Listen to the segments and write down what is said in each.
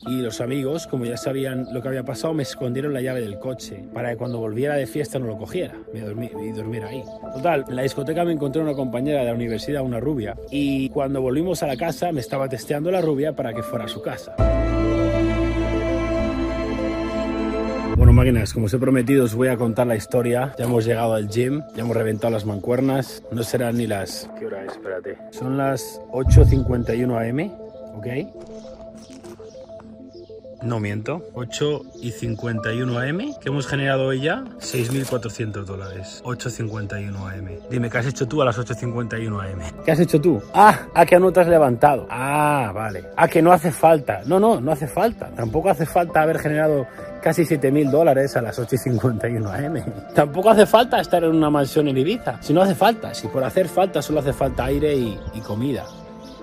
Y los amigos, como ya sabían lo que había pasado, me escondieron la llave del coche para que cuando volviera de fiesta no lo cogiera me dormí, y dormiera ahí. Total, en la discoteca me encontré una compañera de la universidad, una rubia, y cuando volvimos a la casa me estaba testeando la rubia para que fuera a su casa. Bueno, máquinas, como os he prometido, os voy a contar la historia. Ya hemos llegado al gym, ya hemos reventado las mancuernas. No serán ni las... ¿Qué hora es? Espérate. Son las 8.51 am, ¿ok? No miento. 8 y 51 AM. que hemos generado hoy ya? 6.400 dólares. 8.51 AM. Dime, ¿qué has hecho tú a las 8.51 AM? ¿Qué has hecho tú? Ah, a que no te has levantado. Ah, vale. A que no hace falta. No, no, no hace falta. Tampoco hace falta haber generado casi 7.000 dólares a las 8.51 am. Tampoco hace falta estar en una mansión en Ibiza. Si no hace falta, si por hacer falta solo hace falta aire y comida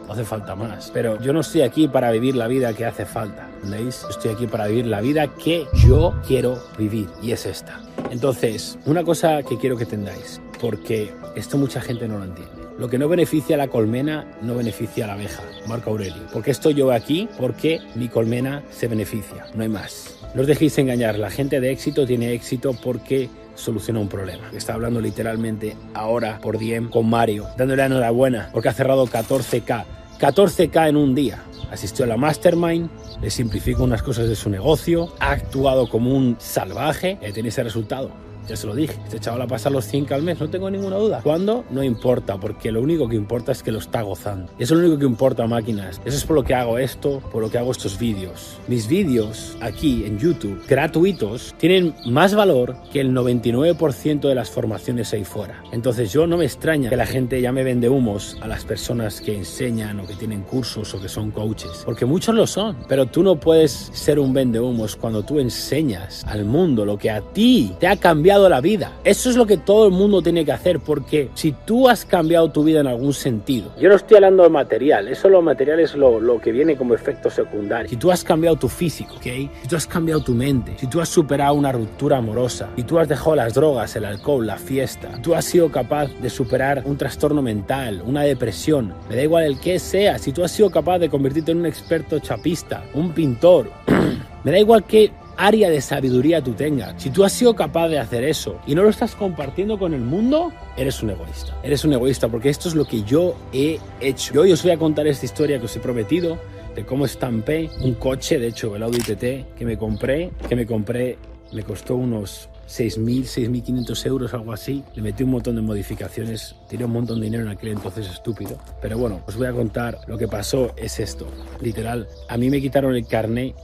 hace falta más. Pero yo no estoy aquí para vivir la vida que hace falta, ¿veis? Estoy aquí para vivir la vida que yo quiero vivir y es esta. Entonces, una cosa que quiero que tengáis, porque esto mucha gente no lo entiende. Lo que no beneficia a la colmena no beneficia a la abeja, Marco Aurelio. Porque estoy yo aquí porque mi colmena se beneficia, no hay más. No os dejéis engañar, la gente de éxito tiene éxito porque soluciona un problema. Está hablando literalmente ahora por DM con Mario, dándole enhorabuena porque ha cerrado 14K 14K en un día. Asistió a la Mastermind, le simplificó unas cosas de su negocio, ha actuado como un salvaje y tiene ese resultado. Ya se lo dije, este chaval a pasar los 100 al mes, no tengo ninguna duda. ¿Cuándo? No importa, porque lo único que importa es que lo está gozando. Eso es lo único que importa, máquinas. Eso es por lo que hago esto, por lo que hago estos vídeos. Mis vídeos aquí en YouTube, gratuitos, tienen más valor que el 99% de las formaciones ahí fuera. Entonces yo no me extraña que la gente ya me vende humos a las personas que enseñan o que tienen cursos o que son coaches, porque muchos lo son. Pero tú no puedes ser un vende humos cuando tú enseñas al mundo lo que a ti te ha cambiado la vida. Eso es lo que todo el mundo tiene que hacer, porque si tú has cambiado tu vida en algún sentido, yo no estoy hablando de material, eso lo material es lo, lo que viene como efecto secundario. Si tú has cambiado tu físico, ¿ok? Si tú has cambiado tu mente, si tú has superado una ruptura amorosa, si tú has dejado las drogas, el alcohol, la fiesta, si tú has sido capaz de superar un trastorno mental, una depresión, me da igual el que sea, si tú has sido capaz de convertirte en un experto chapista, un pintor, me da igual que área de sabiduría tú tengas, si tú has sido capaz de hacer eso y no lo estás compartiendo con el mundo, eres un egoísta. Eres un egoísta porque esto es lo que yo he hecho. Yo hoy os voy a contar esta historia que os he prometido de cómo estampé un coche, de hecho el Audi TT que me compré, que me compré, me costó unos 6.000, 6.500 euros, algo así. Le metí un montón de modificaciones, tiré un montón de dinero en aquel entonces estúpido. Pero bueno, os voy a contar lo que pasó, es esto. Literal, a mí me quitaron el carnet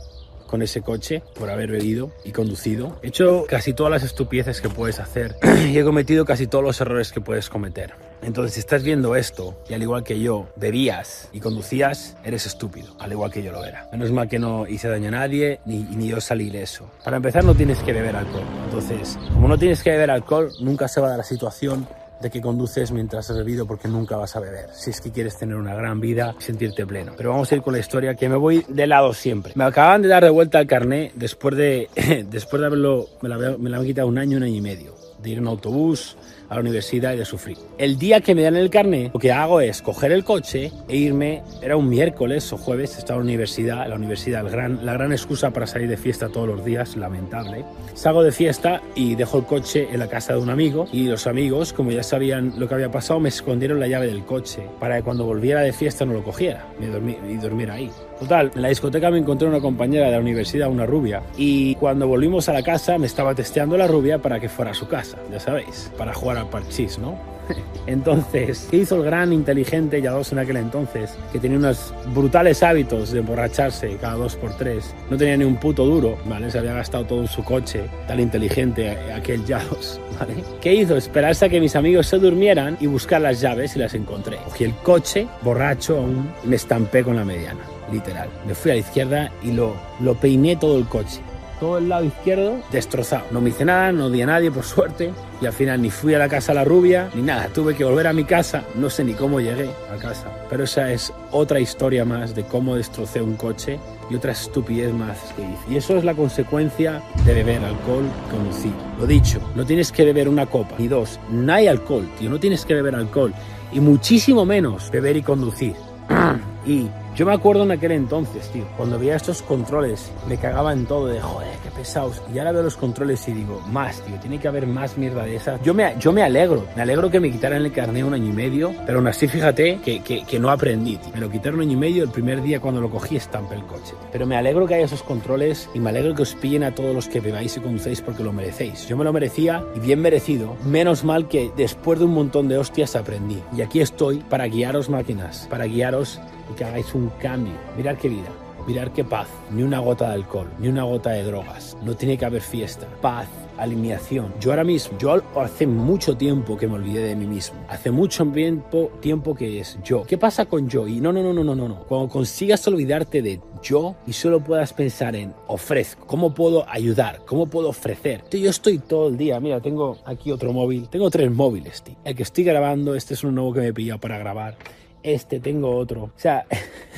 con ese coche por haber bebido y conducido. He hecho casi todas las estupideces que puedes hacer y he cometido casi todos los errores que puedes cometer. Entonces, si estás viendo esto y al igual que yo bebías y conducías, eres estúpido, al igual que yo lo era. Menos mal que no hice daño a nadie ni, ni yo salí eso. Para empezar, no tienes que beber alcohol. Entonces, como no tienes que beber alcohol, nunca se va a dar la situación de que conduces mientras has bebido porque nunca vas a beber. Si es que quieres tener una gran vida sentirte pleno. Pero vamos a ir con la historia que me voy de lado siempre. Me acaban de dar de vuelta el carné después de, después de haberlo, me la, me han quitado un año, un año y medio. De ir en autobús, a la universidad y de sufrir. El día que me dan el carnet, lo que hago es coger el coche e irme, era un miércoles o jueves, estaba en la universidad, la universidad, el gran, la gran excusa para salir de fiesta todos los días, lamentable. Salgo de fiesta y dejo el coche en la casa de un amigo y los amigos, como ya sabían lo que había pasado, me escondieron la llave del coche para que cuando volviera de fiesta no lo cogiera me dormí, y dormiera ahí. Total, en la discoteca me encontré una compañera de la universidad, una rubia, y cuando volvimos a la casa me estaba testeando la rubia para que fuera a su casa, ya sabéis, para jugar al parchís, ¿no? Entonces, ¿qué hizo el gran inteligente dos en aquel entonces? Que tenía unos brutales hábitos de emborracharse cada dos por tres. No tenía ni un puto duro, ¿vale? Se había gastado todo en su coche, tan inteligente aquel Yados, ¿vale? ¿Qué hizo? Esperarse a que mis amigos se durmieran y buscar las llaves y las encontré. Cogí el coche, borracho aún, y me estampé con la mediana, literal. Me fui a la izquierda y lo, lo peiné todo el coche todo el lado izquierdo destrozado. No me hice nada, no di a nadie por suerte y al final ni fui a la casa la rubia ni nada. Tuve que volver a mi casa, no sé ni cómo llegué a casa. Pero esa es otra historia más de cómo destrocé un coche y otra estupidez más que hice. Y eso es la consecuencia de beber alcohol conducir. Lo dicho, no tienes que beber una copa ni dos. No hay alcohol, tío, no tienes que beber alcohol y muchísimo menos beber y conducir. y Yo me acuerdo en aquel entonces, tío, cuando veía estos controles, me cagaba en todo de joder, qué pesados. Y ahora veo los controles y digo, más, tío, tiene que haber más mierda de esas. Yo me, yo me alegro, me alegro que me quitaran el carnet un año y medio, pero aún así fíjate que, que, que no aprendí, tío. Me lo quitaron un año y medio, el primer día cuando lo cogí estampé el coche. Pero me alegro que haya esos controles y me alegro que os pillen a todos los que bebáis y conducéis porque lo merecéis. Yo me lo merecía y bien merecido. Menos mal que después de un montón de hostias aprendí. Y aquí estoy para guiaros máquinas, para guiaros y que hagáis un cambio. Mirad qué vida. Mirar qué paz, ni una gota de alcohol, ni una gota de drogas. No tiene que haber fiesta. Paz, alineación. Yo ahora mismo, yo hace mucho tiempo que me olvidé de mí mismo. Hace mucho tiempo, tiempo que es yo. ¿Qué pasa con yo? Y no, no, no, no, no, no. Cuando consigas olvidarte de yo y solo puedas pensar en ofrezco, cómo puedo ayudar, cómo puedo ofrecer. Yo estoy todo el día, mira, tengo aquí otro móvil, tengo tres móviles, tío. El que estoy grabando, este es un nuevo que me he pillado para grabar este, tengo otro. O sea,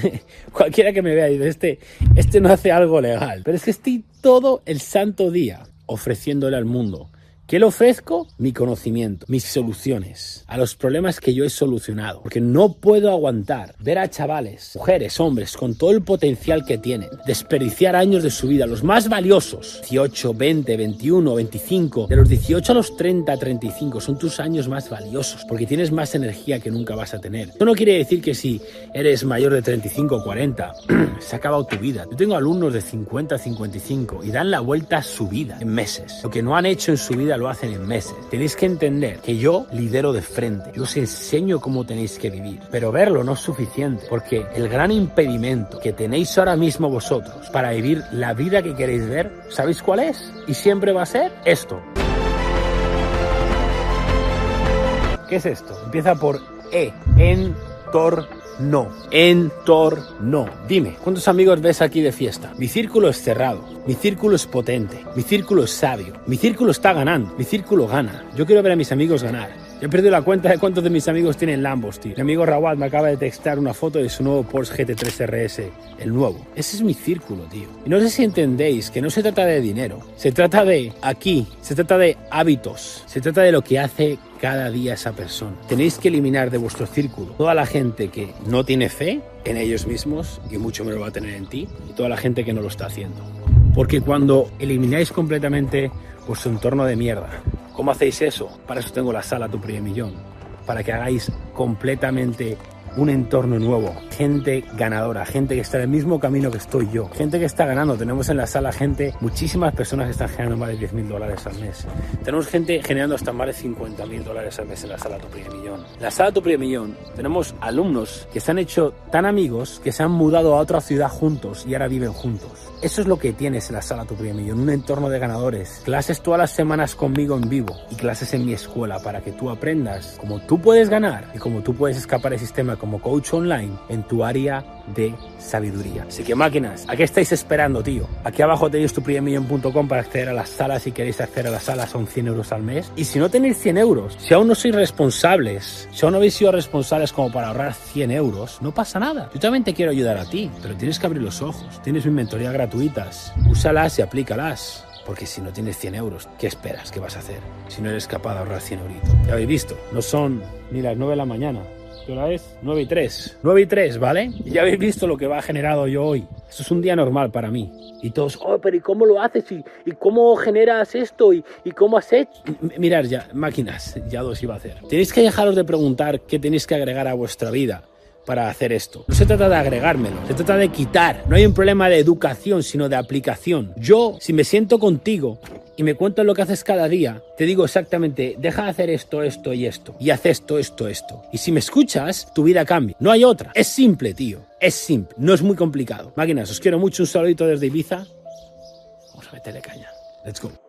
cualquiera que me vea dice, este, este no hace algo legal. Pero es que estoy todo el santo día ofreciéndole al mundo ¿Qué le ofrezco? Mi conocimiento, mis soluciones a los problemas que yo he solucionado. Porque no puedo aguantar ver a chavales, mujeres, hombres, con todo el potencial que tienen, desperdiciar años de su vida, los más valiosos, 18, 20, 21, 25, de los 18 a los 30, 35, son tus años más valiosos, porque tienes más energía que nunca vas a tener. Eso no quiere decir que si eres mayor de 35 o 40, se ha acabado tu vida. Yo tengo alumnos de 50, 55 y dan la vuelta a su vida en meses. Lo que no han hecho en su vida lo hacen en meses. Tenéis que entender que yo lidero de frente, yo os enseño cómo tenéis que vivir, pero verlo no es suficiente, porque el gran impedimento que tenéis ahora mismo vosotros para vivir la vida que queréis ver, ¿sabéis cuál es? Y siempre va a ser esto. ¿Qué es esto? Empieza por E, entorno no. Entorno. Dime, ¿cuántos amigos ves aquí de fiesta? Mi círculo es cerrado, mi círculo es potente, mi círculo es sabio, mi círculo está ganando, mi círculo gana. Yo quiero ver a mis amigos ganar. He perdido la cuenta de cuántos de mis amigos tienen Lambos, tío. Mi amigo Rawat me acaba de textar una foto de su nuevo Porsche GT3 RS, el nuevo. Ese es mi círculo, tío. Y no sé si entendéis que no se trata de dinero, se trata de aquí, se trata de hábitos, se trata de lo que hace cada día esa persona. Tenéis que eliminar de vuestro círculo toda la gente que no tiene fe en ellos mismos y mucho menos va a tener en ti y toda la gente que no lo está haciendo. Porque cuando elimináis completamente vuestro entorno de mierda, ¿Cómo hacéis eso? Para eso tengo la sala Tu Primer Millón, para que hagáis completamente un entorno nuevo, gente ganadora, gente que está en el mismo camino que estoy yo, gente que está ganando. Tenemos en la sala gente, muchísimas personas que están generando más de 10 mil dólares al mes. Tenemos gente generando hasta más de 50 mil dólares al mes en la sala Tu Primer Millón. En la sala Tu Primer Millón tenemos alumnos que se han hecho tan amigos que se han mudado a otra ciudad juntos y ahora viven juntos. Eso es lo que tienes en la sala Tu Primer Millón, un entorno de ganadores. Clases todas las semanas conmigo en vivo y clases en mi escuela para que tú aprendas cómo tú puedes ganar y cómo tú puedes escapar del sistema como coach online en tu área de sabiduría. Así que máquinas, ¿a qué estáis esperando, tío? Aquí abajo tenéis tu para acceder a las salas si queréis acceder a las salas son 100 euros al mes. Y si no tenéis 100 euros, si aún no sois responsables, si aún no habéis sido responsables como para ahorrar 100 euros, no pasa nada. Yo también te quiero ayudar a ti, pero tienes que abrir los ojos. Tienes mi mentoría gratuitas. Úsalas y aplícalas. Porque si no tienes 100 euros, ¿qué esperas que vas a hacer? Si no eres capaz de ahorrar 100 euros. Ya habéis visto, no son ni las 9 de la mañana. ¿Qué es? 9 y 3. 9 y 3, ¿vale? Ya habéis visto lo que va generado yo hoy. Esto es un día normal para mí. Y todos, oh, pero ¿y cómo lo haces? ¿Y, y cómo generas esto? ¿Y, ¿Y, cómo has hecho? Mirar ya, máquinas, ya dos iba a hacer. Tenéis que dejaros de preguntar qué tenéis que agregar a vuestra vida para hacer esto. No se trata de agregármelo, se trata de quitar. No hay un problema de educación, sino de aplicación. Yo, si me siento contigo y me cuentas lo que haces cada día, te digo exactamente, deja de hacer esto, esto y esto. Y haz esto, esto, esto. Y si me escuchas, tu vida cambia. No hay otra. Es simple, tío. Es simple. No es muy complicado. Máquinas, os quiero mucho. Un saludito desde Ibiza. Vamos a meterle caña. Let's go.